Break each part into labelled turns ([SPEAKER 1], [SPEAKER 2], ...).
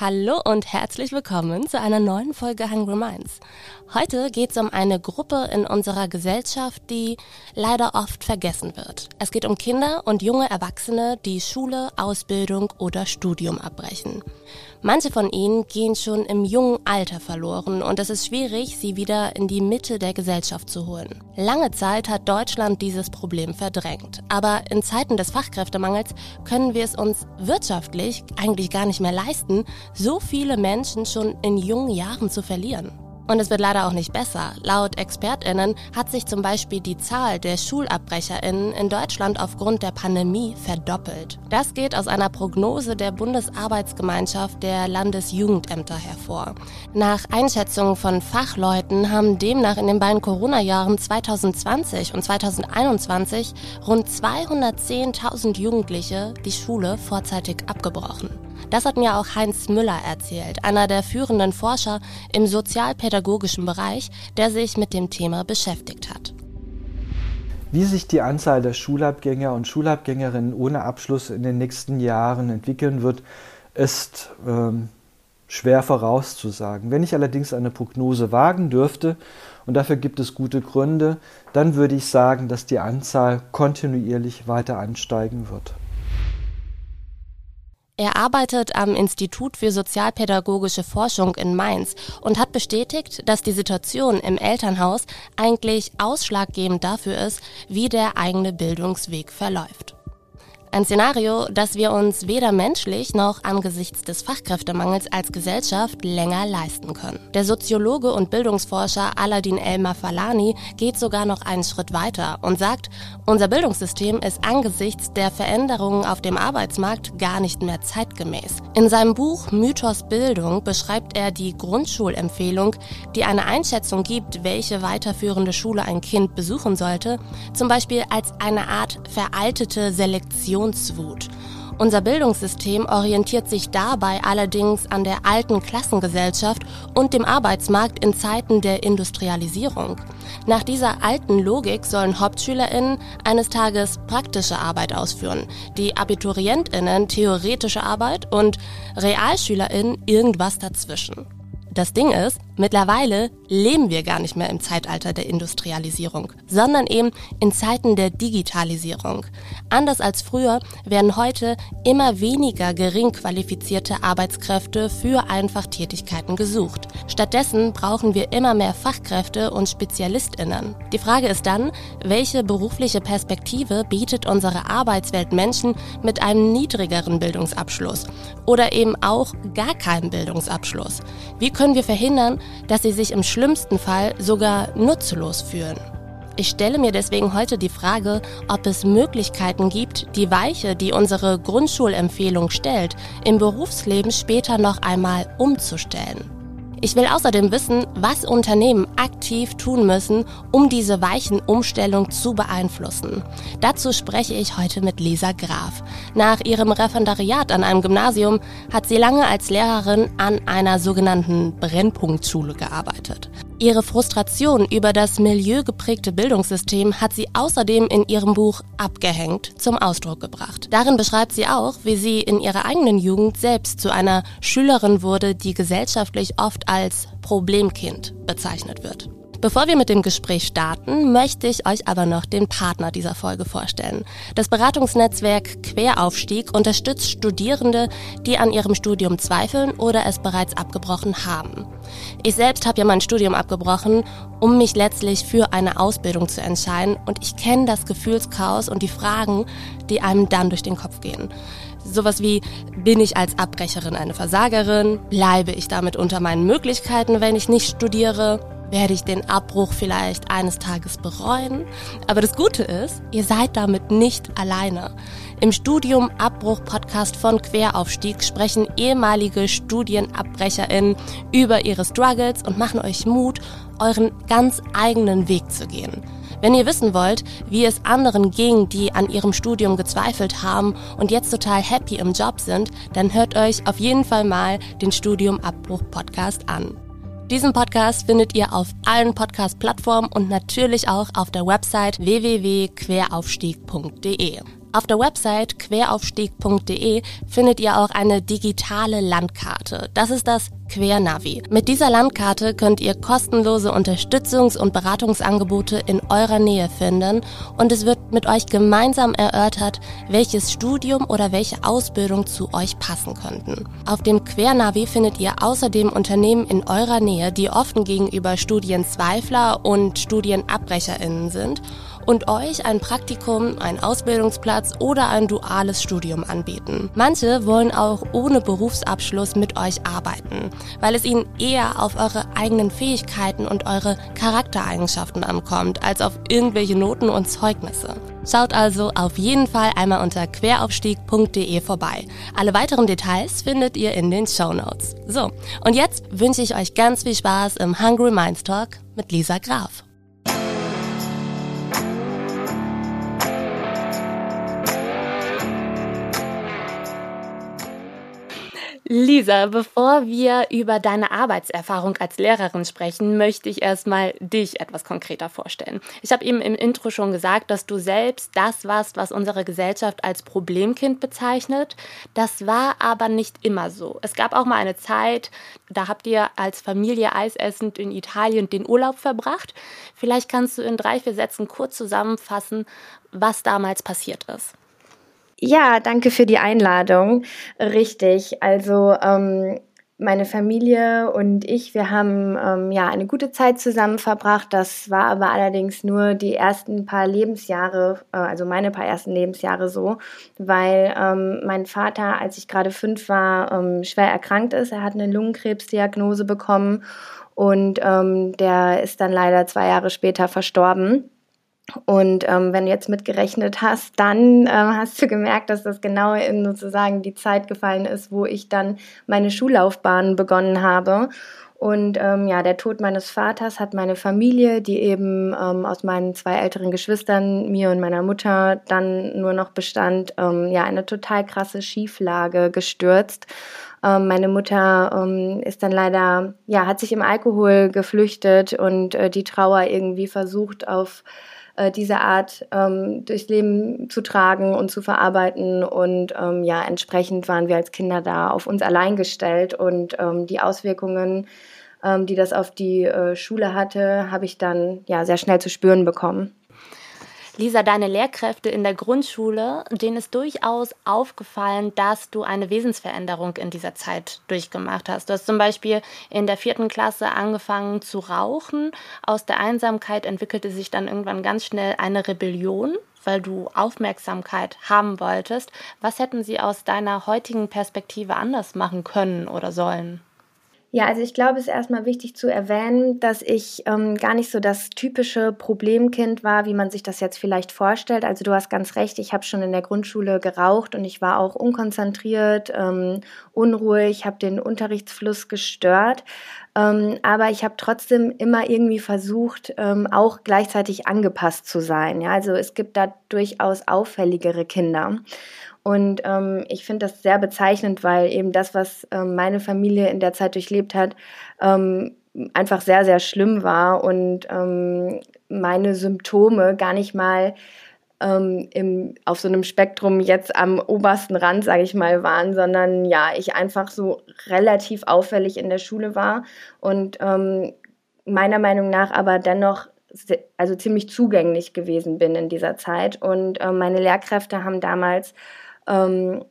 [SPEAKER 1] Hallo und herzlich willkommen zu einer neuen Folge Hungry Minds. Heute geht es um eine Gruppe in unserer Gesellschaft, die leider oft vergessen wird. Es geht um Kinder und junge Erwachsene, die Schule, Ausbildung oder Studium abbrechen. Manche von ihnen gehen schon im jungen Alter verloren und es ist schwierig, sie wieder in die Mitte der Gesellschaft zu holen. Lange Zeit hat Deutschland dieses Problem verdrängt, aber in Zeiten des Fachkräftemangels können wir es uns wirtschaftlich eigentlich gar nicht mehr leisten, so viele Menschen schon in jungen Jahren zu verlieren. Und es wird leider auch nicht besser. Laut ExpertInnen hat sich zum Beispiel die Zahl der SchulabbrecherInnen in Deutschland aufgrund der Pandemie verdoppelt. Das geht aus einer Prognose der Bundesarbeitsgemeinschaft der Landesjugendämter hervor. Nach Einschätzungen von Fachleuten haben demnach in den beiden Corona-Jahren 2020 und 2021 rund 210.000 Jugendliche die Schule vorzeitig abgebrochen. Das hat mir auch Heinz Müller erzählt, einer der führenden Forscher im sozialpädagogischen Bereich, der sich mit dem Thema beschäftigt hat.
[SPEAKER 2] Wie sich die Anzahl der Schulabgänger und Schulabgängerinnen ohne Abschluss in den nächsten Jahren entwickeln wird, ist ähm, schwer vorauszusagen. Wenn ich allerdings eine Prognose wagen dürfte, und dafür gibt es gute Gründe, dann würde ich sagen, dass die Anzahl kontinuierlich weiter ansteigen wird.
[SPEAKER 1] Er arbeitet am Institut für Sozialpädagogische Forschung in Mainz und hat bestätigt, dass die Situation im Elternhaus eigentlich ausschlaggebend dafür ist, wie der eigene Bildungsweg verläuft. Ein Szenario, das wir uns weder menschlich noch angesichts des Fachkräftemangels als Gesellschaft länger leisten können. Der Soziologe und Bildungsforscher Aladin Elmar Falani geht sogar noch einen Schritt weiter und sagt, unser Bildungssystem ist angesichts der Veränderungen auf dem Arbeitsmarkt gar nicht mehr zeitgemäß. In seinem Buch Mythos Bildung beschreibt er die Grundschulempfehlung, die eine Einschätzung gibt, welche weiterführende Schule ein Kind besuchen sollte, zum Beispiel als eine Art veraltete Selektion Innovationswut. Unser Bildungssystem orientiert sich dabei allerdings an der alten Klassengesellschaft und dem Arbeitsmarkt in Zeiten der Industrialisierung. Nach dieser alten Logik sollen Hauptschülerinnen eines Tages praktische Arbeit ausführen, die Abiturientinnen theoretische Arbeit und Realschülerinnen irgendwas dazwischen. Das Ding ist, mittlerweile leben wir gar nicht mehr im Zeitalter der Industrialisierung, sondern eben in Zeiten der Digitalisierung. Anders als früher werden heute immer weniger gering qualifizierte Arbeitskräfte für Einfachtätigkeiten gesucht. Stattdessen brauchen wir immer mehr Fachkräfte und Spezialistinnen. Die Frage ist dann, welche berufliche Perspektive bietet unsere Arbeitswelt Menschen mit einem niedrigeren Bildungsabschluss oder eben auch gar keinen Bildungsabschluss? Wie können wir verhindern, dass sie sich im schlimmsten Fall sogar nutzlos fühlen? Ich stelle mir deswegen heute die Frage, ob es Möglichkeiten gibt, die Weiche, die unsere Grundschulempfehlung stellt, im Berufsleben später noch einmal umzustellen. Ich will außerdem wissen, was Unternehmen aktiv tun müssen, um diese weichen Umstellung zu beeinflussen. Dazu spreche ich heute mit Lisa Graf. Nach ihrem Referendariat an einem Gymnasium hat sie lange als Lehrerin an einer sogenannten Brennpunktschule gearbeitet. Ihre Frustration über das milieugeprägte Bildungssystem hat sie außerdem in ihrem Buch Abgehängt zum Ausdruck gebracht. Darin beschreibt sie auch, wie sie in ihrer eigenen Jugend selbst zu einer Schülerin wurde, die gesellschaftlich oft als Problemkind bezeichnet wird. Bevor wir mit dem Gespräch starten, möchte ich euch aber noch den Partner dieser Folge vorstellen. Das Beratungsnetzwerk Queraufstieg unterstützt Studierende, die an ihrem Studium zweifeln oder es bereits abgebrochen haben. Ich selbst habe ja mein Studium abgebrochen, um mich letztlich für eine Ausbildung zu entscheiden und ich kenne das Gefühlschaos und die Fragen, die einem dann durch den Kopf gehen. Sowas wie, bin ich als Abbrecherin eine Versagerin? Bleibe ich damit unter meinen Möglichkeiten, wenn ich nicht studiere? Werde ich den Abbruch vielleicht eines Tages bereuen. Aber das Gute ist, ihr seid damit nicht alleine. Im Studium Abbruch Podcast von Queraufstieg sprechen ehemalige StudienabbrecherInnen über ihre Struggles und machen euch Mut, euren ganz eigenen Weg zu gehen.
[SPEAKER 3] Wenn ihr wissen wollt, wie es anderen ging, die an ihrem Studium gezweifelt haben und jetzt total happy im Job sind, dann hört euch auf jeden Fall mal den Studiumabbruch Podcast an. Diesen Podcast findet ihr auf allen Podcast-Plattformen und natürlich auch auf der Website www.queraufstieg.de. Auf der Website queraufstieg.de findet ihr auch eine digitale Landkarte. Das ist das Quernavi. Mit dieser Landkarte könnt ihr kostenlose Unterstützungs- und Beratungsangebote in eurer Nähe finden und es wird mit euch gemeinsam erörtert, welches Studium oder welche Ausbildung zu euch passen könnten. Auf dem Quernavi findet ihr außerdem Unternehmen in eurer Nähe, die offen gegenüber Studienzweifler und Studienabrecherinnen sind und euch ein Praktikum, einen Ausbildungsplatz oder ein duales Studium anbieten. Manche wollen auch ohne Berufsabschluss mit euch arbeiten, weil es ihnen eher auf eure eigenen Fähigkeiten und eure Charaktereigenschaften ankommt, als auf irgendwelche Noten und Zeugnisse. Schaut also auf jeden Fall einmal unter queraufstieg.de vorbei. Alle weiteren Details findet ihr in den Show Notes. So, und jetzt wünsche ich euch ganz viel Spaß im Hungry Minds Talk mit Lisa Graf. Lisa, bevor wir über deine Arbeitserfahrung als Lehrerin sprechen, möchte ich erstmal dich etwas konkreter vorstellen. Ich habe eben im Intro schon gesagt, dass du selbst das warst, was unsere Gesellschaft als Problemkind bezeichnet. Das war aber nicht immer so. Es gab auch mal eine Zeit, da habt ihr als Familie eisessend in Italien den Urlaub verbracht. Vielleicht kannst du in drei, vier Sätzen kurz zusammenfassen, was damals passiert ist.
[SPEAKER 4] Ja, danke für die Einladung. Richtig. Also ähm, meine Familie und ich, wir haben ähm, ja eine gute Zeit zusammen verbracht. Das war aber allerdings nur die ersten paar Lebensjahre, äh, also meine paar ersten Lebensjahre so, weil ähm, mein Vater, als ich gerade fünf war, ähm, schwer erkrankt ist. Er hat eine Lungenkrebsdiagnose bekommen und ähm, der ist dann leider zwei Jahre später verstorben. Und ähm, wenn du jetzt mitgerechnet hast, dann äh, hast du gemerkt, dass das genau in sozusagen die Zeit gefallen ist, wo ich dann meine Schullaufbahn begonnen habe. Und ähm, ja, der Tod meines Vaters hat meine Familie, die eben ähm, aus meinen zwei älteren Geschwistern, mir und meiner Mutter, dann nur noch bestand, ähm, ja, eine total krasse Schieflage gestürzt. Ähm, meine Mutter ähm, ist dann leider, ja, hat sich im Alkohol geflüchtet und äh, die Trauer irgendwie versucht auf äh, diese Art ähm, durchs Leben zu tragen und zu verarbeiten. Und ähm, ja, entsprechend waren wir als Kinder da auf uns allein gestellt und ähm, die Auswirkungen, ähm, die das auf die äh, Schule hatte, habe ich dann ja sehr schnell zu spüren bekommen.
[SPEAKER 3] Lisa, deine Lehrkräfte in der Grundschule, denen ist durchaus aufgefallen, dass du eine Wesensveränderung in dieser Zeit durchgemacht hast. Du hast zum Beispiel in der vierten Klasse angefangen zu rauchen. Aus der Einsamkeit entwickelte sich dann irgendwann ganz schnell eine Rebellion weil du Aufmerksamkeit haben wolltest. Was hätten sie aus deiner heutigen Perspektive anders machen können oder sollen?
[SPEAKER 4] Ja, also ich glaube, es ist erstmal wichtig zu erwähnen, dass ich ähm, gar nicht so das typische Problemkind war, wie man sich das jetzt vielleicht vorstellt. Also du hast ganz recht, ich habe schon in der Grundschule geraucht und ich war auch unkonzentriert, ähm, unruhig, habe den Unterrichtsfluss gestört. Ähm, aber ich habe trotzdem immer irgendwie versucht, ähm, auch gleichzeitig angepasst zu sein. Ja? Also es gibt da durchaus auffälligere Kinder. Und ähm, ich finde das sehr bezeichnend, weil eben das, was ähm, meine Familie in der Zeit durchlebt hat, ähm, einfach sehr, sehr schlimm war und ähm, meine Symptome gar nicht mal ähm, im, auf so einem Spektrum jetzt am obersten Rand, sage ich mal, waren, sondern ja, ich einfach so relativ auffällig in der Schule war und ähm, meiner Meinung nach aber dennoch also ziemlich zugänglich gewesen bin in dieser Zeit. Und äh, meine Lehrkräfte haben damals ähm,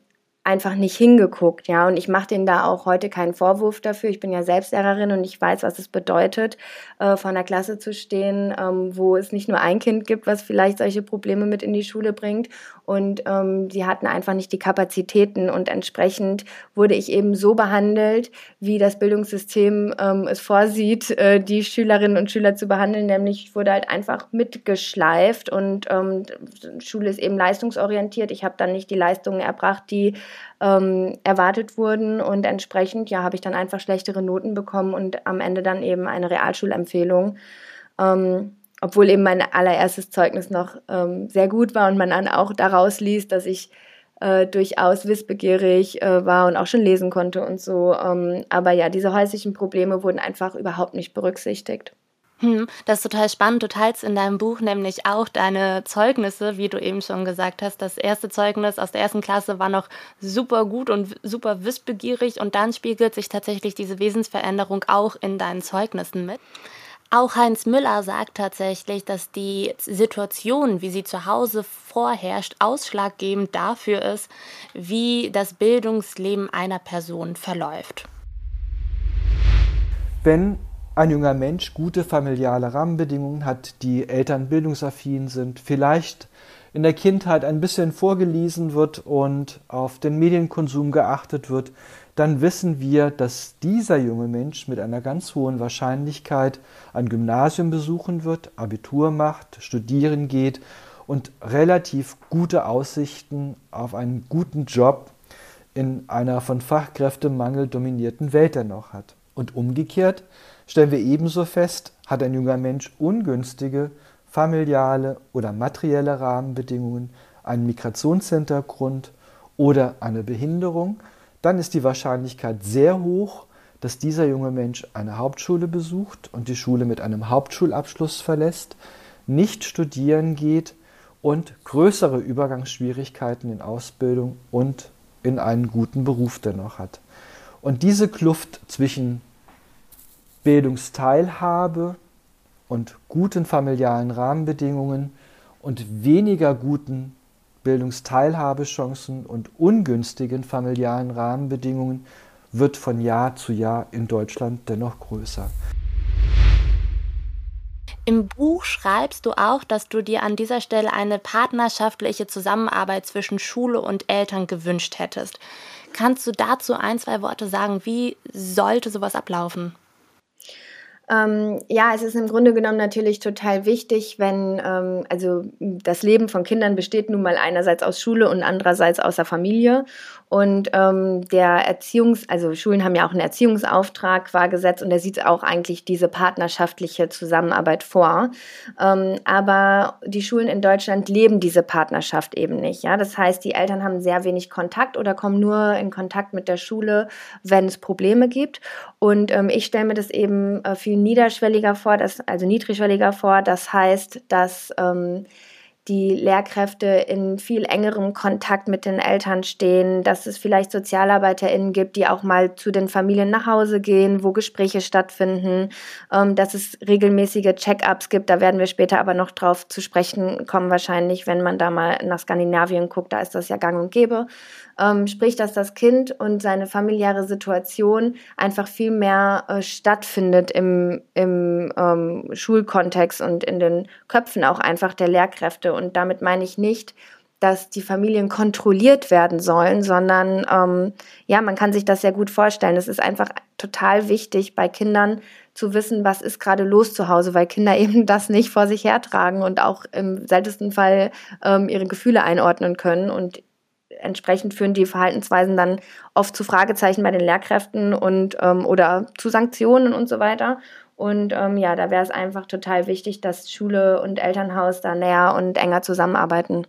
[SPEAKER 4] einfach nicht hingeguckt, ja. Und ich mache denen da auch heute keinen Vorwurf dafür. Ich bin ja Selbstlehrerin und ich weiß, was es bedeutet, äh, vor einer Klasse zu stehen, ähm, wo es nicht nur ein Kind gibt, was vielleicht solche Probleme mit in die Schule bringt. Und ähm, sie hatten einfach nicht die Kapazitäten und entsprechend wurde ich eben so behandelt, wie das Bildungssystem ähm, es vorsieht, äh, die Schülerinnen und Schüler zu behandeln. Nämlich ich wurde halt einfach mitgeschleift und ähm, Schule ist eben leistungsorientiert. Ich habe dann nicht die Leistungen erbracht, die ähm, erwartet wurden und entsprechend ja habe ich dann einfach schlechtere Noten bekommen und am Ende dann eben eine Realschulempfehlung. Ähm, obwohl eben mein allererstes Zeugnis noch ähm, sehr gut war und man dann auch daraus liest, dass ich äh, durchaus wissbegierig äh, war und auch schon lesen konnte und so. Ähm, aber ja, diese häuslichen Probleme wurden einfach überhaupt nicht berücksichtigt.
[SPEAKER 3] Hm, das ist total spannend. Du teilst in deinem Buch nämlich auch deine Zeugnisse, wie du eben schon gesagt hast. Das erste Zeugnis aus der ersten Klasse war noch super gut und super wissbegierig und dann spiegelt sich tatsächlich diese Wesensveränderung auch in deinen Zeugnissen mit. Auch Heinz Müller sagt tatsächlich, dass die Situation, wie sie zu Hause vorherrscht, ausschlaggebend dafür ist, wie das Bildungsleben einer Person verläuft.
[SPEAKER 2] Wenn ein junger Mensch gute familiale Rahmenbedingungen hat, die Eltern bildungsaffin sind, vielleicht in der Kindheit ein bisschen vorgelesen wird und auf den Medienkonsum geachtet wird, dann wissen wir, dass dieser junge Mensch mit einer ganz hohen Wahrscheinlichkeit ein Gymnasium besuchen wird, Abitur macht, studieren geht und relativ gute Aussichten auf einen guten Job in einer von Fachkräftemangel dominierten Welt dennoch hat. Und umgekehrt stellen wir ebenso fest, hat ein junger Mensch ungünstige familiale oder materielle Rahmenbedingungen, einen Migrationshintergrund oder eine Behinderung, dann ist die Wahrscheinlichkeit sehr hoch, dass dieser junge Mensch eine Hauptschule besucht und die Schule mit einem Hauptschulabschluss verlässt, nicht studieren geht und größere Übergangsschwierigkeiten in Ausbildung und in einen guten Beruf dennoch hat. Und diese Kluft zwischen Bildungsteilhabe und guten familialen Rahmenbedingungen und weniger guten Bildungsteilhabechancen und ungünstigen familialen Rahmenbedingungen wird von Jahr zu Jahr in Deutschland dennoch größer.
[SPEAKER 3] Im Buch schreibst du auch, dass du dir an dieser Stelle eine partnerschaftliche Zusammenarbeit zwischen Schule und Eltern gewünscht hättest. Kannst du dazu ein, zwei Worte sagen? Wie sollte sowas ablaufen?
[SPEAKER 4] Ähm, ja, es ist im Grunde genommen natürlich total wichtig, wenn, ähm, also das Leben von Kindern besteht nun mal einerseits aus Schule und andererseits aus der Familie. Und ähm, der Erziehungs-, also Schulen haben ja auch einen Erziehungsauftrag qua Gesetz und der sieht auch eigentlich diese partnerschaftliche Zusammenarbeit vor. Ähm, aber die Schulen in Deutschland leben diese Partnerschaft eben nicht. Ja? Das heißt, die Eltern haben sehr wenig Kontakt oder kommen nur in Kontakt mit der Schule, wenn es Probleme gibt. Und ähm, ich stelle mir das eben äh, viel niederschwelliger vor, das, also niedrigschwelliger vor. Das heißt, dass ähm, die Lehrkräfte in viel engerem Kontakt mit den Eltern stehen, dass es vielleicht SozialarbeiterInnen gibt, die auch mal zu den Familien nach Hause gehen, wo Gespräche stattfinden, ähm, dass es regelmäßige Check-ups gibt. Da werden wir später aber noch drauf zu sprechen kommen, wahrscheinlich, wenn man da mal nach Skandinavien guckt, da ist das ja gang und gäbe ähm, sprich, dass das Kind und seine familiäre Situation einfach viel mehr äh, stattfindet im, im ähm, Schulkontext und in den Köpfen auch einfach der Lehrkräfte. Und damit meine ich nicht, dass die Familien kontrolliert werden sollen, sondern ähm, ja, man kann sich das sehr gut vorstellen. Es ist einfach total wichtig bei Kindern zu wissen, was ist gerade los zu Hause, weil Kinder eben das nicht vor sich hertragen und auch im seltensten Fall ähm, ihre Gefühle einordnen können. Und entsprechend führen die Verhaltensweisen dann oft zu Fragezeichen bei den Lehrkräften und ähm, oder zu Sanktionen und so weiter. Und ähm, ja, da wäre es einfach total wichtig, dass Schule und Elternhaus da näher und enger zusammenarbeiten.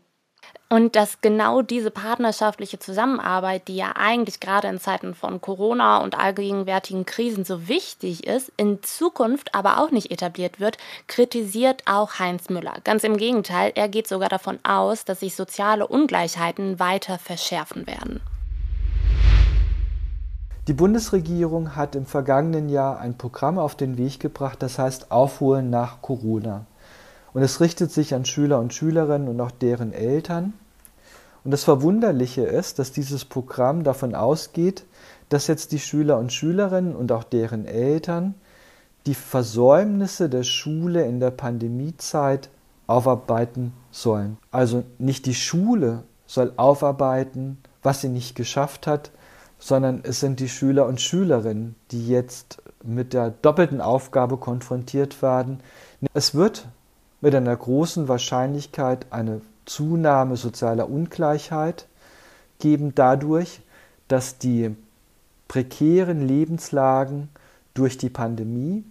[SPEAKER 3] Und dass genau diese partnerschaftliche Zusammenarbeit, die ja eigentlich gerade in Zeiten von Corona und allgegenwärtigen Krisen so wichtig ist, in Zukunft aber auch nicht etabliert wird, kritisiert auch Heinz Müller. Ganz im Gegenteil, er geht sogar davon aus, dass sich soziale Ungleichheiten weiter verschärfen werden.
[SPEAKER 2] Die Bundesregierung hat im vergangenen Jahr ein Programm auf den Weg gebracht, das heißt Aufholen nach Corona. Und es richtet sich an Schüler und Schülerinnen und auch deren Eltern. Und das Verwunderliche ist, dass dieses Programm davon ausgeht, dass jetzt die Schüler und Schülerinnen und auch deren Eltern die Versäumnisse der Schule in der Pandemiezeit aufarbeiten sollen. Also nicht die Schule soll aufarbeiten, was sie nicht geschafft hat, sondern es sind die Schüler und Schülerinnen, die jetzt mit der doppelten Aufgabe konfrontiert werden. Es wird mit einer großen Wahrscheinlichkeit eine Zunahme sozialer Ungleichheit geben dadurch, dass die prekären Lebenslagen durch die Pandemie,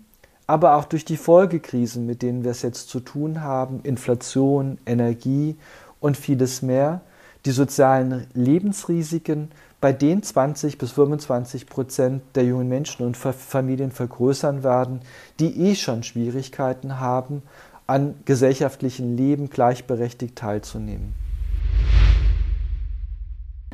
[SPEAKER 2] aber auch durch die Folgekrisen, mit denen wir es jetzt zu tun haben, Inflation, Energie und vieles mehr, die sozialen Lebensrisiken bei den 20 bis 25 Prozent der jungen Menschen und Familien vergrößern werden, die eh schon Schwierigkeiten haben, an gesellschaftlichen Leben gleichberechtigt teilzunehmen.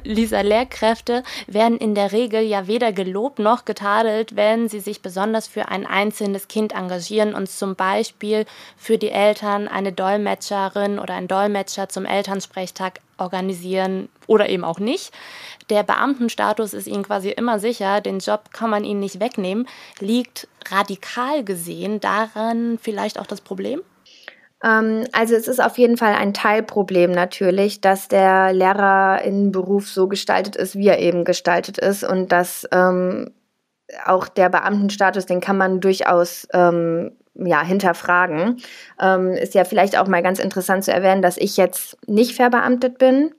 [SPEAKER 3] Lisa, Lehrkräfte werden in der Regel ja weder gelobt noch getadelt, wenn sie sich besonders für ein einzelnes Kind engagieren und zum Beispiel für die Eltern eine Dolmetscherin oder ein Dolmetscher zum Elternsprechtag organisieren oder eben auch nicht. Der Beamtenstatus ist ihnen quasi immer sicher, den Job kann man ihnen nicht wegnehmen. Liegt radikal gesehen daran vielleicht auch das Problem?
[SPEAKER 4] Ähm, also es ist auf jeden Fall ein Teilproblem natürlich, dass der Lehrerinnenberuf so gestaltet ist, wie er eben gestaltet ist und dass ähm, auch der Beamtenstatus, den kann man durchaus ähm, ja, hinterfragen. Ähm, ist ja vielleicht auch mal ganz interessant zu erwähnen, dass ich jetzt nicht verbeamtet bin.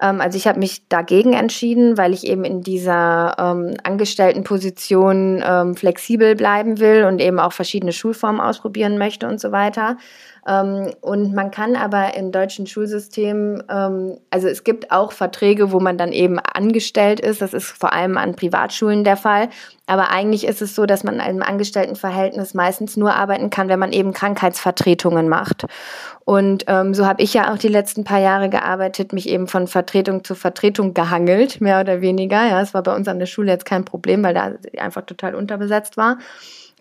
[SPEAKER 4] Ähm, also ich habe mich dagegen entschieden, weil ich eben in dieser ähm, Angestelltenposition flexibel bleiben will und eben auch verschiedene Schulformen ausprobieren möchte und so weiter. Ähm, und man kann aber im deutschen Schulsystem, ähm, also es gibt auch Verträge, wo man dann eben angestellt ist. Das ist vor allem an Privatschulen der Fall. Aber eigentlich ist es so, dass man im Angestelltenverhältnis meistens nur arbeiten kann, wenn man eben Krankheitsvertretungen macht. Und ähm, so habe ich ja auch die letzten paar Jahre gearbeitet, mich eben von Vertretung zu Vertretung gehangelt, mehr oder weniger. Ja, es war bei uns an der Schule jetzt kein Problem, weil da einfach total unterbesetzt war.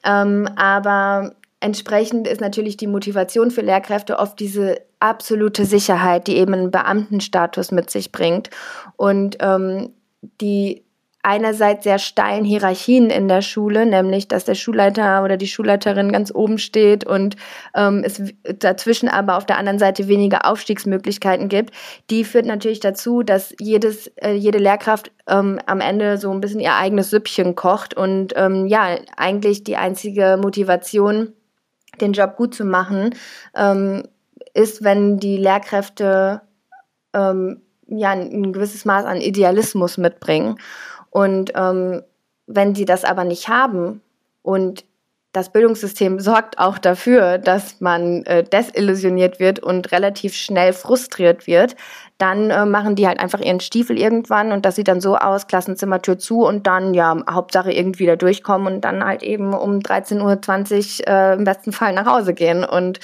[SPEAKER 4] Ähm, aber Entsprechend ist natürlich die Motivation für Lehrkräfte oft diese absolute Sicherheit, die eben einen Beamtenstatus mit sich bringt. Und ähm, die einerseits sehr steilen Hierarchien in der Schule, nämlich dass der Schulleiter oder die Schulleiterin ganz oben steht und ähm, es dazwischen aber auf der anderen Seite weniger Aufstiegsmöglichkeiten gibt, die führt natürlich dazu, dass jedes, äh, jede Lehrkraft ähm, am Ende so ein bisschen ihr eigenes Süppchen kocht und ähm, ja, eigentlich die einzige Motivation den Job gut zu machen, ähm, ist, wenn die Lehrkräfte ähm, ja ein gewisses Maß an Idealismus mitbringen. Und ähm, wenn sie das aber nicht haben und das Bildungssystem sorgt auch dafür, dass man äh, desillusioniert wird und relativ schnell frustriert wird, dann äh, machen die halt einfach ihren Stiefel irgendwann und das sieht dann so aus, Klassenzimmertür zu und dann ja, Hauptsache irgendwie da durchkommen und dann halt eben um 13.20 Uhr äh, im besten Fall nach Hause gehen und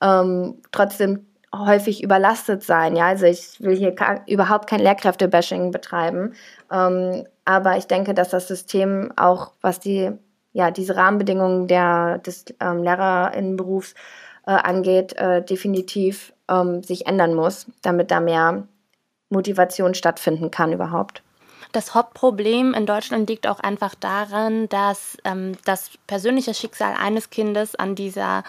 [SPEAKER 4] ähm, trotzdem häufig überlastet sein. Ja, also ich will hier überhaupt kein Lehrkräftebashing betreiben, ähm, aber ich denke, dass das System auch, was die ja, diese Rahmenbedingungen der, des ähm, Lehrerinnenberufs äh, angeht, äh, definitiv ähm, sich ändern muss, damit da mehr Motivation stattfinden kann überhaupt.
[SPEAKER 3] Das Hauptproblem in Deutschland liegt auch einfach daran, dass ähm, das persönliche Schicksal eines Kindes an dieser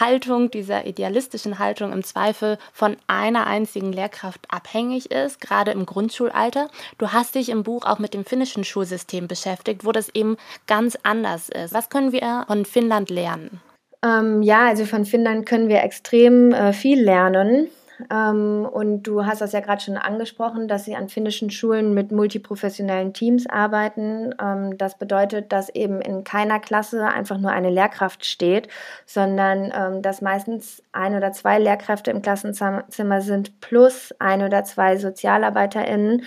[SPEAKER 3] Haltung, dieser idealistischen Haltung im Zweifel von einer einzigen Lehrkraft abhängig ist, gerade im Grundschulalter. Du hast dich im Buch auch mit dem finnischen Schulsystem beschäftigt, wo das eben ganz anders ist. Was können wir von Finnland lernen?
[SPEAKER 4] Ähm, ja, also von Finnland können wir extrem äh, viel lernen. Ähm, und du hast das ja gerade schon angesprochen, dass sie an finnischen Schulen mit multiprofessionellen Teams arbeiten. Ähm, das bedeutet, dass eben in keiner Klasse einfach nur eine Lehrkraft steht, sondern ähm, dass meistens ein oder zwei Lehrkräfte im Klassenzimmer sind plus ein oder zwei SozialarbeiterInnen.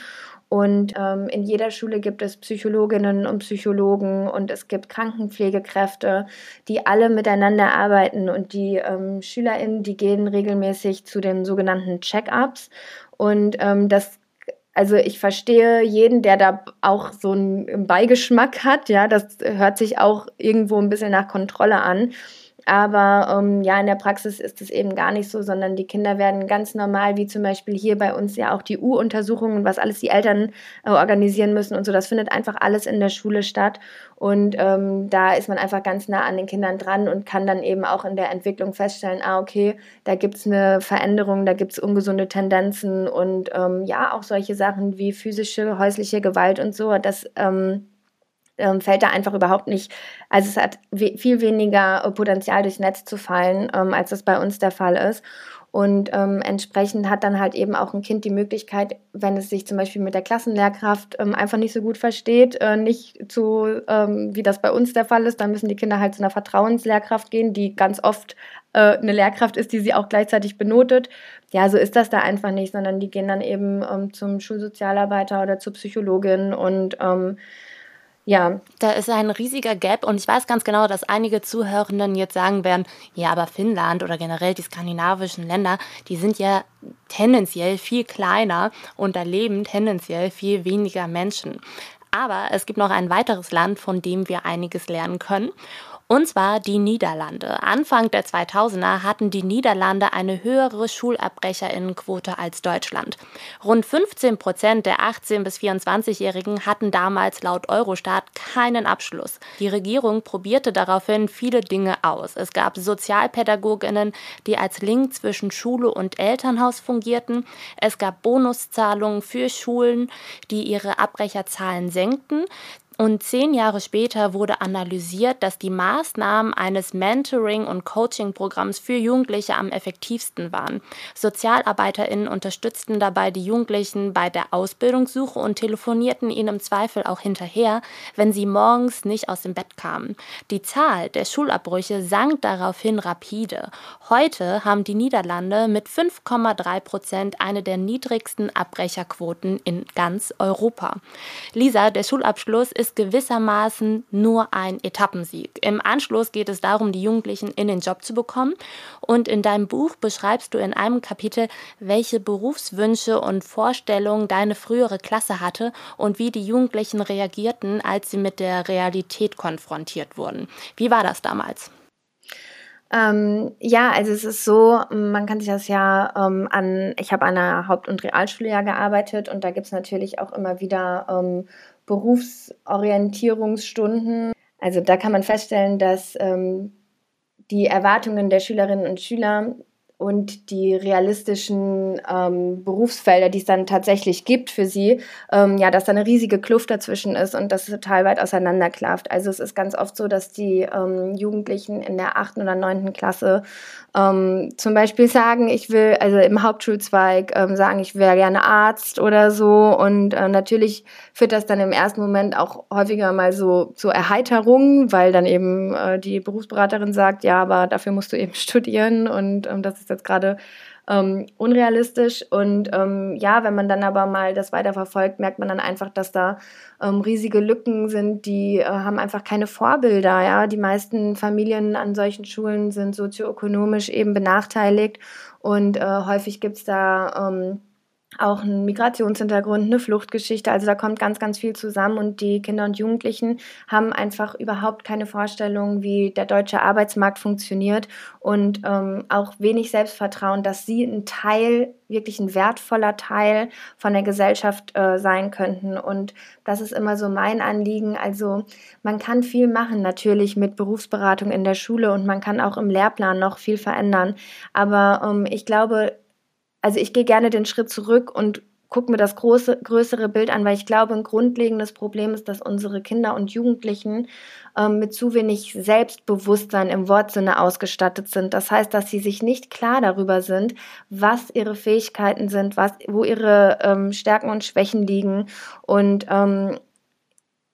[SPEAKER 4] Und ähm, in jeder Schule gibt es Psychologinnen und Psychologen und es gibt Krankenpflegekräfte, die alle miteinander arbeiten. Und die ähm, SchülerInnen, die gehen regelmäßig zu den sogenannten Check-ups. Und ähm, das also ich verstehe jeden, der da auch so einen Beigeschmack hat. Ja, das hört sich auch irgendwo ein bisschen nach Kontrolle an. Aber ähm, ja, in der Praxis ist es eben gar nicht so, sondern die Kinder werden ganz normal, wie zum Beispiel hier bei uns ja auch die U-Untersuchungen, was alles die Eltern äh, organisieren müssen und so. Das findet einfach alles in der Schule statt. Und ähm, da ist man einfach ganz nah an den Kindern dran und kann dann eben auch in der Entwicklung feststellen, ah, okay, da gibt's eine Veränderung, da gibt's ungesunde Tendenzen und ähm, ja, auch solche Sachen wie physische, häusliche Gewalt und so. Das ähm, ähm, fällt da einfach überhaupt nicht, also es hat we viel weniger äh, Potenzial durchs Netz zu fallen, ähm, als das bei uns der Fall ist. Und ähm, entsprechend hat dann halt eben auch ein Kind die Möglichkeit, wenn es sich zum Beispiel mit der Klassenlehrkraft ähm, einfach nicht so gut versteht, äh, nicht zu, ähm, wie das bei uns der Fall ist, dann müssen die Kinder halt zu einer Vertrauenslehrkraft gehen, die ganz oft äh, eine Lehrkraft ist, die sie auch gleichzeitig benotet. Ja, so ist das da einfach nicht, sondern die gehen dann eben ähm, zum Schulsozialarbeiter oder zur Psychologin und ähm, ja.
[SPEAKER 3] Da ist ein riesiger Gap und ich weiß ganz genau, dass einige Zuhörenden jetzt sagen werden, ja, aber Finnland oder generell die skandinavischen Länder, die sind ja tendenziell viel kleiner und da leben tendenziell viel weniger Menschen. Aber es gibt noch ein weiteres Land, von dem wir einiges lernen können. Und zwar die Niederlande. Anfang der 2000er hatten die Niederlande eine höhere SchulabbrecherInnenquote als Deutschland. Rund 15 Prozent der 18- bis 24-Jährigen hatten damals laut Eurostat keinen Abschluss. Die Regierung probierte daraufhin viele Dinge aus. Es gab Sozialpädagoginnen, die als Link zwischen Schule und Elternhaus fungierten. Es gab Bonuszahlungen für Schulen, die ihre Abbrecherzahlen senkten. Und zehn Jahre später wurde analysiert, dass die Maßnahmen eines Mentoring- und Coaching-Programms für Jugendliche am effektivsten waren. SozialarbeiterInnen unterstützten dabei die Jugendlichen bei der Ausbildungssuche und telefonierten ihnen im Zweifel auch hinterher, wenn sie morgens nicht aus dem Bett kamen. Die Zahl der Schulabbrüche sank daraufhin rapide. Heute haben die Niederlande mit 5,3 Prozent eine der niedrigsten Abbrecherquoten in ganz Europa. Lisa, der Schulabschluss ist ist gewissermaßen nur ein Etappensieg. Im Anschluss geht es darum, die Jugendlichen in den Job zu bekommen. Und in deinem Buch beschreibst du in einem Kapitel, welche Berufswünsche und Vorstellungen deine frühere Klasse hatte und wie die Jugendlichen reagierten, als sie mit der Realität konfrontiert wurden. Wie war das damals?
[SPEAKER 4] Ähm, ja, also es ist so, man kann sich das ja ähm, an, ich habe an einer Haupt- und Realschule ja gearbeitet und da gibt es natürlich auch immer wieder ähm, Berufsorientierungsstunden. Also da kann man feststellen, dass ähm, die Erwartungen der Schülerinnen und Schüler und die realistischen ähm, Berufsfelder, die es dann tatsächlich gibt für sie, ähm, ja, dass da eine riesige Kluft dazwischen ist und das total weit auseinanderklafft. Also es ist ganz oft so, dass die ähm, Jugendlichen in der achten oder neunten Klasse ähm, zum Beispiel sagen, ich will, also im Hauptschulzweig ähm, sagen, ich wäre gerne Arzt oder so und äh, natürlich führt das dann im ersten Moment auch häufiger mal so zur Erheiterung, weil dann eben äh, die Berufsberaterin sagt, ja, aber dafür musst du eben studieren und ähm, das ist ist jetzt gerade ähm, unrealistisch. Und ähm, ja, wenn man dann aber mal das weiterverfolgt, merkt man dann einfach, dass da ähm, riesige Lücken sind, die äh, haben einfach keine Vorbilder. Ja, die meisten Familien an solchen Schulen sind sozioökonomisch eben benachteiligt und äh, häufig gibt es da ähm, auch ein Migrationshintergrund, eine Fluchtgeschichte. Also da kommt ganz, ganz viel zusammen und die Kinder und Jugendlichen haben einfach überhaupt keine Vorstellung, wie der deutsche Arbeitsmarkt funktioniert und ähm, auch wenig Selbstvertrauen, dass sie ein Teil, wirklich ein wertvoller Teil von der Gesellschaft äh, sein könnten. Und das ist immer so mein Anliegen. Also man kann viel machen, natürlich mit Berufsberatung in der Schule und man kann auch im Lehrplan noch viel verändern. Aber ähm, ich glaube, also ich gehe gerne den Schritt zurück und gucke mir das große, größere Bild an, weil ich glaube, ein grundlegendes Problem ist, dass unsere Kinder und Jugendlichen ähm, mit zu wenig Selbstbewusstsein im Wortsinne ausgestattet sind. Das heißt, dass sie sich nicht klar darüber sind, was ihre Fähigkeiten sind, was, wo ihre ähm, Stärken und Schwächen liegen. Und ähm,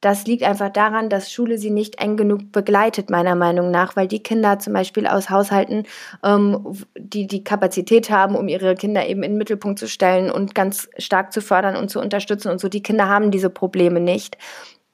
[SPEAKER 4] das liegt einfach daran, dass Schule sie nicht eng genug begleitet, meiner Meinung nach, weil die Kinder zum Beispiel aus Haushalten, ähm, die die Kapazität haben, um ihre Kinder eben in den Mittelpunkt zu stellen und ganz stark zu fördern und zu unterstützen und so, die Kinder haben diese Probleme nicht.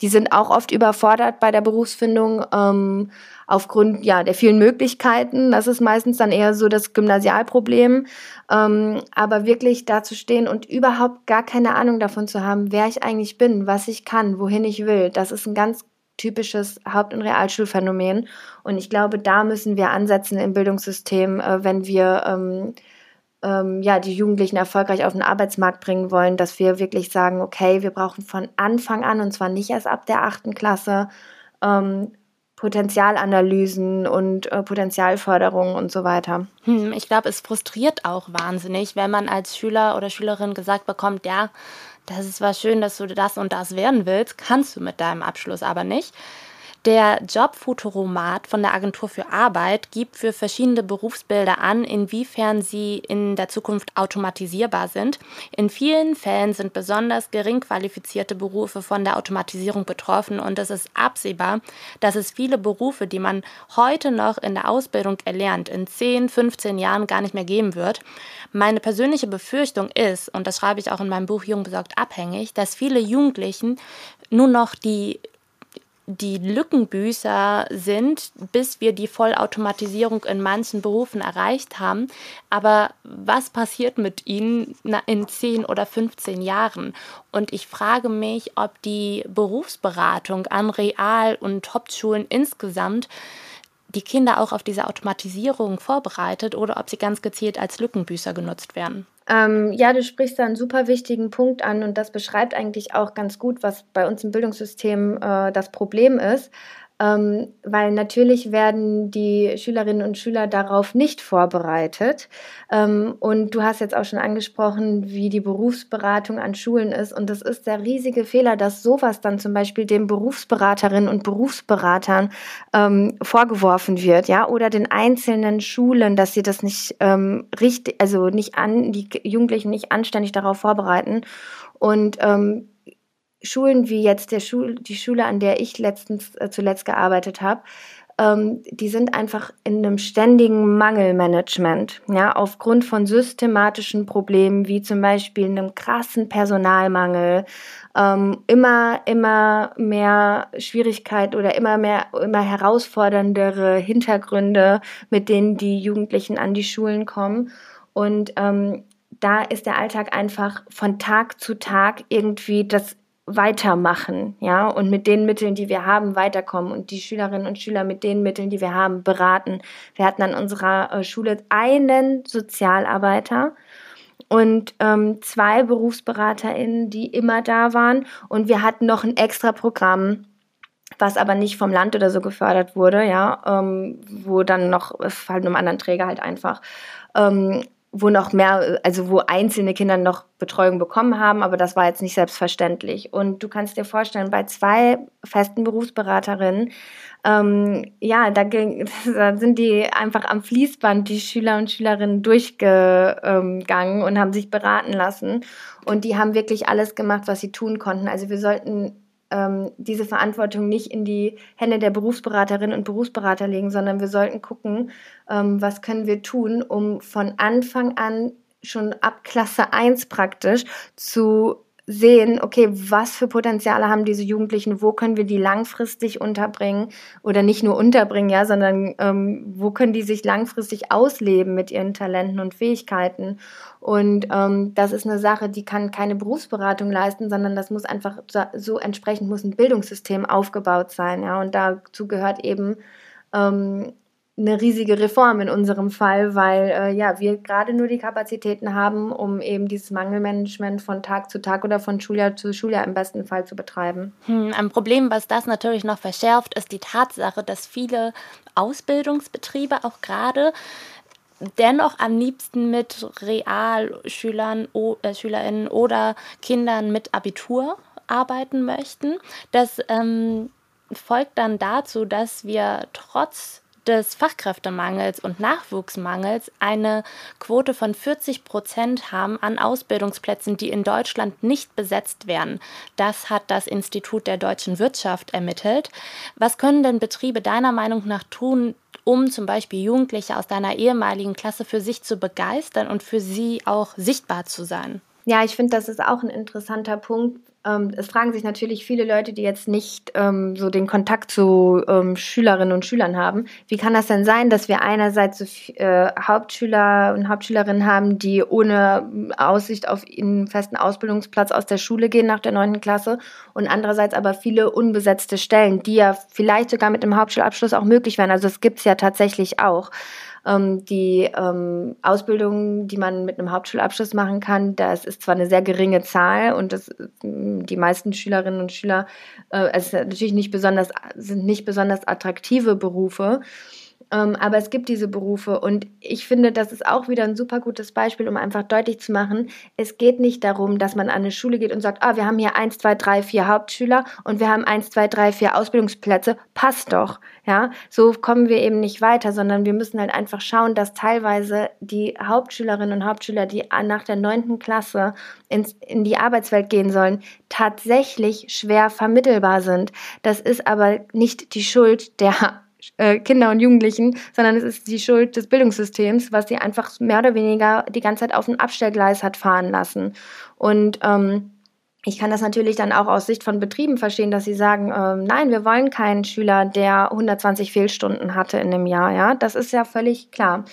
[SPEAKER 4] Die sind auch oft überfordert bei der Berufsfindung ähm, aufgrund ja der vielen Möglichkeiten. Das ist meistens dann eher so das Gymnasialproblem. Ähm, aber wirklich da zu stehen und überhaupt gar keine Ahnung davon zu haben, wer ich eigentlich bin, was ich kann, wohin ich will, das ist ein ganz typisches Haupt- und Realschulphänomen. Und ich glaube, da müssen wir ansetzen im Bildungssystem, äh, wenn wir ähm, ähm, ja, die Jugendlichen erfolgreich auf den Arbeitsmarkt bringen wollen, dass wir wirklich sagen, okay, wir brauchen von Anfang an, und zwar nicht erst ab der achten Klasse, ähm, Potenzialanalysen und äh, Potenzialförderung und so weiter.
[SPEAKER 3] Hm, ich glaube, es frustriert auch wahnsinnig, wenn man als Schüler oder Schülerin gesagt bekommt, ja, das ist zwar schön, dass du das und das werden willst, kannst du mit deinem Abschluss aber nicht. Der Jobfutoromat von der Agentur für Arbeit gibt für verschiedene Berufsbilder an, inwiefern sie in der Zukunft automatisierbar sind. In vielen Fällen sind besonders gering qualifizierte Berufe von der Automatisierung betroffen und es ist absehbar, dass es viele Berufe, die man heute noch in der Ausbildung erlernt, in 10, 15 Jahren gar nicht mehr geben wird. Meine persönliche Befürchtung ist, und das schreibe ich auch in meinem Buch Jung besorgt abhängig, dass viele Jugendlichen nur noch die die Lückenbüßer sind, bis wir die Vollautomatisierung in manchen Berufen erreicht haben. Aber was passiert mit ihnen in 10 oder 15 Jahren? Und ich frage mich, ob die Berufsberatung an Real- und Hauptschulen insgesamt die Kinder auch auf diese Automatisierung vorbereitet oder ob sie ganz gezielt als Lückenbüßer genutzt werden.
[SPEAKER 4] Ähm, ja, du sprichst da einen super wichtigen Punkt an und das beschreibt eigentlich auch ganz gut, was bei uns im Bildungssystem äh, das Problem ist. Ähm, weil natürlich werden die Schülerinnen und Schüler darauf nicht vorbereitet. Ähm, und du hast jetzt auch schon angesprochen, wie die Berufsberatung an Schulen ist. Und das ist der riesige Fehler, dass sowas dann zum Beispiel den Berufsberaterinnen und Berufsberatern ähm, vorgeworfen wird, ja, oder den einzelnen Schulen, dass sie das nicht ähm, richtig, also nicht an, die Jugendlichen nicht anständig darauf vorbereiten. Und ähm, Schulen wie jetzt der Schul die Schule, an der ich letztens äh, zuletzt gearbeitet habe, ähm, die sind einfach in einem ständigen Mangelmanagement, ja, aufgrund von systematischen Problemen wie zum Beispiel einem krassen Personalmangel, ähm, immer immer mehr Schwierigkeit oder immer mehr immer herausforderndere Hintergründe, mit denen die Jugendlichen an die Schulen kommen. Und ähm, da ist der Alltag einfach von Tag zu Tag irgendwie das weitermachen, ja, und mit den Mitteln, die wir haben, weiterkommen und die Schülerinnen und Schüler mit den Mitteln, die wir haben, beraten. Wir hatten an unserer äh, Schule einen Sozialarbeiter und ähm, zwei BerufsberaterInnen, die immer da waren und wir hatten noch ein extra Programm, was aber nicht vom Land oder so gefördert wurde, ja, ähm, wo dann noch, halt einem anderen Träger halt einfach, ähm, wo noch mehr, also wo einzelne Kinder noch Betreuung bekommen haben, aber das war jetzt nicht selbstverständlich. Und du kannst dir vorstellen, bei zwei festen Berufsberaterinnen, ähm, ja, da, ging, da sind die einfach am Fließband, die Schüler und Schülerinnen durchgegangen und haben sich beraten lassen. Und die haben wirklich alles gemacht, was sie tun konnten. Also wir sollten ähm, diese Verantwortung nicht in die Hände der Berufsberaterinnen und Berufsberater legen, sondern wir sollten gucken, ähm, was können wir tun, um von Anfang an schon ab Klasse 1 praktisch zu sehen, okay, was für Potenziale haben diese Jugendlichen, wo können wir die langfristig unterbringen oder nicht nur unterbringen, ja, sondern ähm, wo können die sich langfristig ausleben mit ihren Talenten und Fähigkeiten. Und ähm, das ist eine Sache, die kann keine Berufsberatung leisten, sondern das muss einfach so, entsprechend muss ein Bildungssystem aufgebaut sein, ja. Und dazu gehört eben ähm, eine riesige Reform in unserem Fall, weil äh, ja, wir gerade nur die Kapazitäten haben, um eben dieses Mangelmanagement von Tag zu Tag oder von Schuljahr zu Schuljahr im besten Fall zu betreiben.
[SPEAKER 3] Hm, ein Problem, was das natürlich noch verschärft, ist die Tatsache, dass viele Ausbildungsbetriebe auch gerade dennoch am liebsten mit Realschülern, äh, SchülerInnen oder Kindern mit Abitur arbeiten möchten. Das ähm, folgt dann dazu, dass wir trotz des Fachkräftemangels und Nachwuchsmangels eine Quote von 40 Prozent haben an Ausbildungsplätzen, die in Deutschland nicht besetzt werden. Das hat das Institut der deutschen Wirtschaft ermittelt. Was können denn Betriebe deiner Meinung nach tun, um zum Beispiel Jugendliche aus deiner ehemaligen Klasse für sich zu begeistern und für sie auch sichtbar zu sein?
[SPEAKER 4] Ja, ich finde, das ist auch ein interessanter Punkt, ähm, es fragen sich natürlich viele Leute, die jetzt nicht ähm, so den Kontakt zu ähm, Schülerinnen und Schülern haben, wie kann das denn sein, dass wir einerseits so äh, Hauptschüler und Hauptschülerinnen haben, die ohne Aussicht auf einen festen Ausbildungsplatz aus der Schule gehen nach der neunten Klasse und andererseits aber viele unbesetzte Stellen, die ja vielleicht sogar mit einem Hauptschulabschluss auch möglich wären. Also es gibt es ja tatsächlich auch. Ähm, die ähm, Ausbildung, die man mit einem Hauptschulabschluss machen kann, das ist zwar eine sehr geringe Zahl und das, die meisten Schülerinnen und Schüler, äh, es natürlich nicht besonders, sind nicht besonders attraktive Berufe. Ähm, aber es gibt diese Berufe und ich finde, das ist auch wieder ein super gutes Beispiel, um einfach deutlich zu machen, es geht nicht darum, dass man an eine Schule geht und sagt, ah, wir haben hier eins, zwei, drei, vier Hauptschüler und wir haben eins, zwei, drei, vier Ausbildungsplätze, passt doch. Ja, so kommen wir eben nicht weiter, sondern wir müssen halt einfach schauen, dass teilweise die Hauptschülerinnen und Hauptschüler, die nach der neunten Klasse ins, in die Arbeitswelt gehen sollen, tatsächlich schwer vermittelbar sind. Das ist aber nicht die Schuld der äh, Kinder und Jugendlichen, sondern es ist die Schuld des Bildungssystems, was sie einfach mehr oder weniger die ganze Zeit auf ein Abstellgleis hat fahren lassen. Und ähm, ich kann das natürlich dann auch aus Sicht von Betrieben verstehen, dass sie sagen, ähm, nein, wir wollen keinen Schüler, der 120 Fehlstunden hatte in einem Jahr. Ja, das ist ja völlig klar.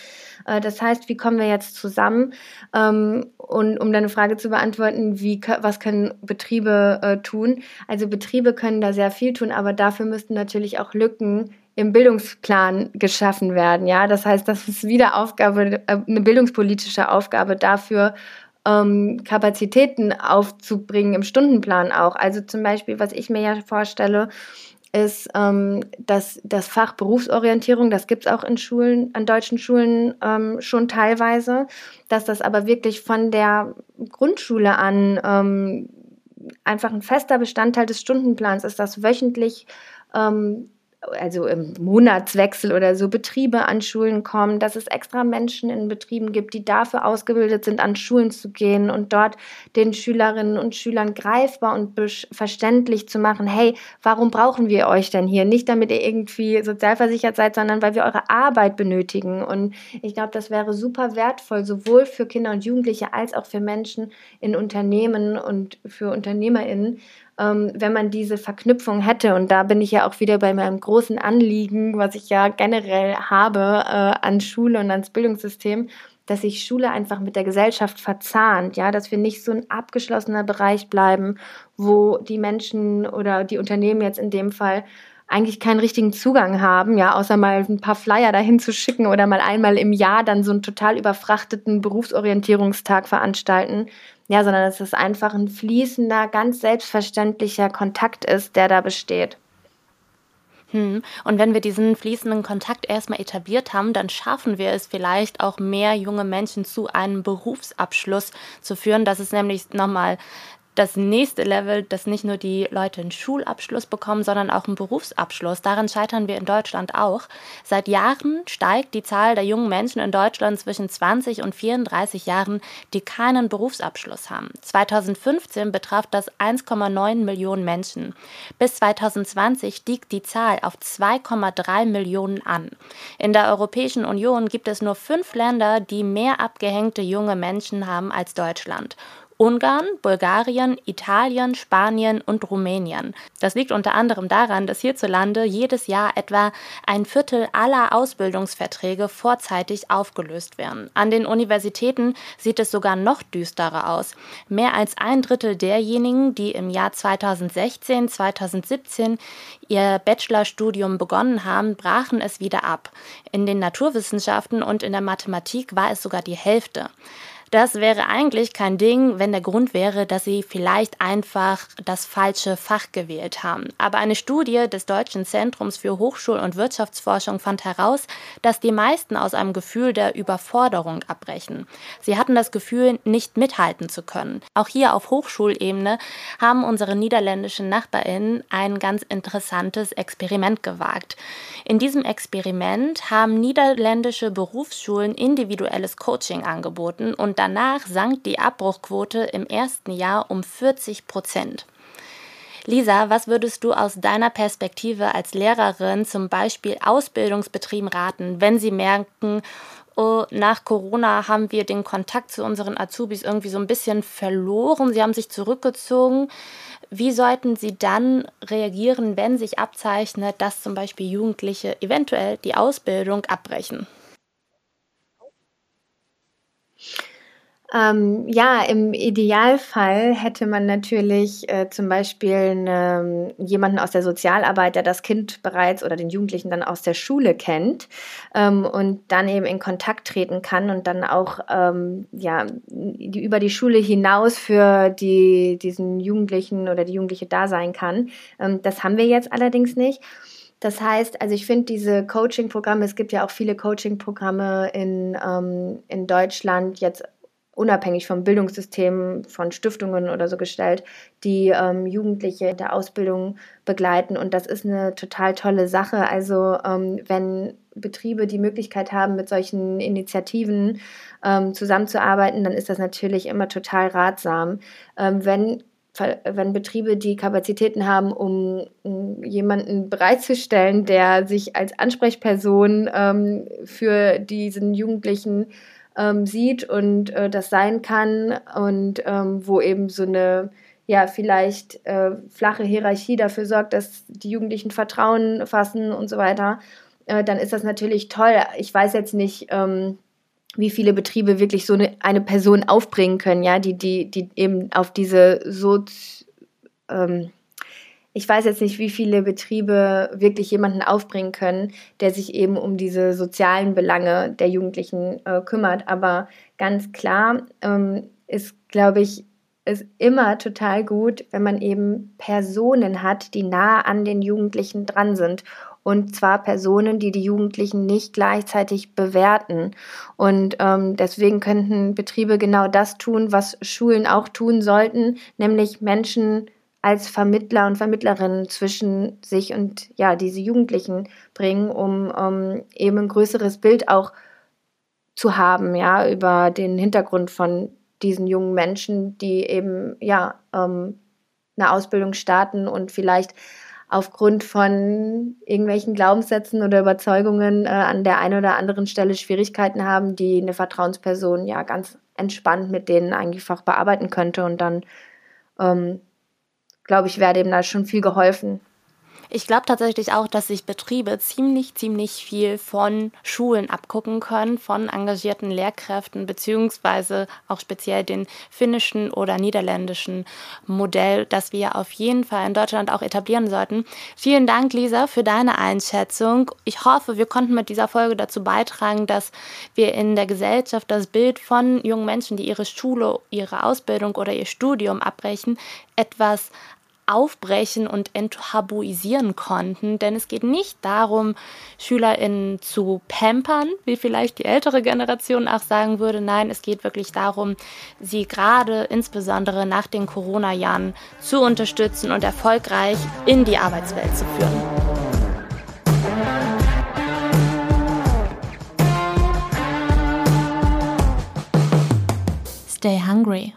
[SPEAKER 4] Äh, das heißt, wie kommen wir jetzt zusammen? Ähm, und um deine Frage zu beantworten, wie, was können Betriebe äh, tun? Also Betriebe können da sehr viel tun, aber dafür müssten natürlich auch Lücken im Bildungsplan geschaffen werden. Ja, das heißt, das ist wieder Aufgabe, äh, eine bildungspolitische Aufgabe dafür, ähm, Kapazitäten aufzubringen im Stundenplan auch. Also zum Beispiel, was ich mir ja vorstelle, ist, ähm, dass das Fach Berufsorientierung, das gibt es auch in Schulen, an deutschen Schulen ähm, schon teilweise, dass das aber wirklich von der Grundschule an ähm, einfach ein fester Bestandteil des Stundenplans ist, dass wöchentlich ähm, also im Monatswechsel oder so Betriebe an Schulen kommen, dass es extra Menschen in Betrieben gibt, die dafür ausgebildet sind, an Schulen zu gehen und dort den Schülerinnen und Schülern greifbar und verständlich zu machen, hey, warum brauchen wir euch denn hier? Nicht damit ihr irgendwie sozialversichert seid, sondern weil wir eure Arbeit benötigen. Und ich glaube, das wäre super wertvoll, sowohl für Kinder und Jugendliche als auch für Menschen in Unternehmen und für UnternehmerInnen, ähm, wenn man diese Verknüpfung hätte. Und da bin ich ja auch wieder bei meinem großen Anliegen, was ich ja generell habe äh, an Schule und ans Bildungssystem, dass sich Schule einfach mit der Gesellschaft verzahnt, ja, dass wir nicht so ein abgeschlossener Bereich bleiben, wo die Menschen oder die Unternehmen jetzt in dem Fall eigentlich keinen richtigen Zugang haben, ja, außer mal ein paar Flyer dahin zu schicken oder mal einmal im Jahr dann so einen total überfrachteten Berufsorientierungstag veranstalten, ja, sondern dass es einfach ein fließender, ganz selbstverständlicher Kontakt ist, der da besteht.
[SPEAKER 3] Hm. Und wenn wir diesen fließenden Kontakt erstmal etabliert haben, dann schaffen wir es vielleicht auch mehr junge Menschen zu einem Berufsabschluss zu führen. Das ist nämlich nochmal das nächste Level, dass nicht nur die Leute einen Schulabschluss bekommen, sondern auch einen Berufsabschluss. Daran scheitern wir in Deutschland auch. Seit Jahren steigt die Zahl der jungen Menschen in Deutschland zwischen 20 und 34 Jahren, die keinen Berufsabschluss haben. 2015 betraf das 1,9 Millionen Menschen. Bis 2020 stieg die Zahl auf 2,3 Millionen an. In der Europäischen Union gibt es nur fünf Länder, die mehr abgehängte junge Menschen haben als Deutschland. Ungarn, Bulgarien, Italien, Spanien und Rumänien. Das liegt unter anderem daran, dass hierzulande jedes Jahr etwa ein Viertel aller Ausbildungsverträge vorzeitig aufgelöst werden. An den Universitäten sieht es sogar noch düsterer aus. Mehr als ein Drittel derjenigen, die im Jahr 2016, 2017 ihr Bachelorstudium begonnen haben, brachen es wieder ab. In den Naturwissenschaften und in der Mathematik war es sogar die Hälfte. Das wäre eigentlich kein Ding, wenn der Grund wäre, dass sie vielleicht einfach das falsche Fach gewählt haben. Aber eine Studie des Deutschen Zentrums für Hochschul- und Wirtschaftsforschung fand heraus, dass die meisten aus einem Gefühl der Überforderung abbrechen. Sie hatten das Gefühl, nicht mithalten zu können. Auch hier auf Hochschulebene haben unsere niederländischen Nachbarinnen ein ganz interessantes Experiment gewagt. In diesem Experiment haben niederländische Berufsschulen individuelles Coaching angeboten und danach sank die Abbruchquote im ersten Jahr um 40 Prozent. Lisa, was würdest du aus deiner Perspektive als Lehrerin zum Beispiel Ausbildungsbetrieben raten, wenn sie merken, oh, nach Corona haben wir den Kontakt zu unseren Azubis irgendwie so ein bisschen verloren, sie haben sich zurückgezogen. Wie sollten sie dann reagieren, wenn sich abzeichnet, dass zum Beispiel Jugendliche eventuell die Ausbildung abbrechen?
[SPEAKER 4] Ähm, ja, im Idealfall hätte man natürlich äh, zum Beispiel eine, jemanden aus der Sozialarbeit, der das Kind bereits oder den Jugendlichen dann aus der Schule kennt ähm, und dann eben in Kontakt treten kann und dann auch ähm, ja, die, über die Schule hinaus für die, diesen Jugendlichen oder die Jugendliche da sein kann. Ähm, das haben wir jetzt allerdings nicht. Das heißt, also ich finde diese Coaching-Programme, es gibt ja auch viele Coaching-Programme in, ähm, in Deutschland, jetzt unabhängig vom Bildungssystem, von Stiftungen oder so gestellt, die ähm, Jugendliche in der Ausbildung begleiten. Und das ist eine total tolle Sache. Also wenn Betriebe die Möglichkeit haben, mit solchen Initiativen ähm, zusammenzuarbeiten, dann ist das natürlich immer total ratsam. Ähm, wenn wenn Betriebe die Kapazitäten haben, um, um, jemanden bereitzustellen, der sich als Ansprechperson ähm, für diesen Jugendlichen ähm, sieht und äh, das sein kann und ähm, wo eben so eine ja vielleicht äh, flache Hierarchie dafür sorgt, dass die Jugendlichen Vertrauen fassen und so weiter, äh, dann ist das natürlich toll. Ich weiß jetzt nicht, ähm, wie viele Betriebe wirklich so eine, eine Person aufbringen können, ja, die, die, die eben auf diese so, ähm, ich weiß jetzt nicht, wie viele Betriebe wirklich jemanden aufbringen können, der sich eben um diese sozialen Belange der Jugendlichen äh, kümmert. Aber ganz klar ähm, ist, glaube ich, ist immer total gut, wenn man eben Personen hat, die nah an den Jugendlichen dran sind und zwar Personen, die die Jugendlichen nicht gleichzeitig bewerten. Und ähm, deswegen könnten Betriebe genau das tun, was Schulen auch tun sollten, nämlich Menschen als Vermittler und Vermittlerinnen zwischen sich und ja diese Jugendlichen bringen, um, um eben ein größeres Bild auch zu haben, ja, über den Hintergrund von diesen jungen Menschen, die eben ja ähm, eine Ausbildung starten und vielleicht aufgrund von irgendwelchen Glaubenssätzen oder Überzeugungen äh, an der einen oder anderen Stelle Schwierigkeiten haben, die eine Vertrauensperson ja ganz entspannt mit denen einfach bearbeiten könnte. Und dann, ähm, glaube ich, wäre dem da schon viel geholfen.
[SPEAKER 3] Ich glaube tatsächlich auch, dass sich Betriebe ziemlich, ziemlich viel von Schulen abgucken können, von engagierten Lehrkräften, beziehungsweise auch speziell den finnischen oder niederländischen Modell, das wir auf jeden Fall in Deutschland auch etablieren sollten. Vielen Dank, Lisa, für deine Einschätzung. Ich hoffe, wir konnten mit dieser Folge dazu beitragen, dass wir in der Gesellschaft das Bild von jungen Menschen, die ihre Schule, ihre Ausbildung oder ihr Studium abbrechen, etwas aufbrechen und enttabuisieren konnten. Denn es geht nicht darum, SchülerInnen zu pampern, wie vielleicht die ältere Generation auch sagen würde. Nein, es geht wirklich darum, sie gerade insbesondere nach den Corona-Jahren zu unterstützen und erfolgreich in die Arbeitswelt zu führen.
[SPEAKER 5] Stay hungry.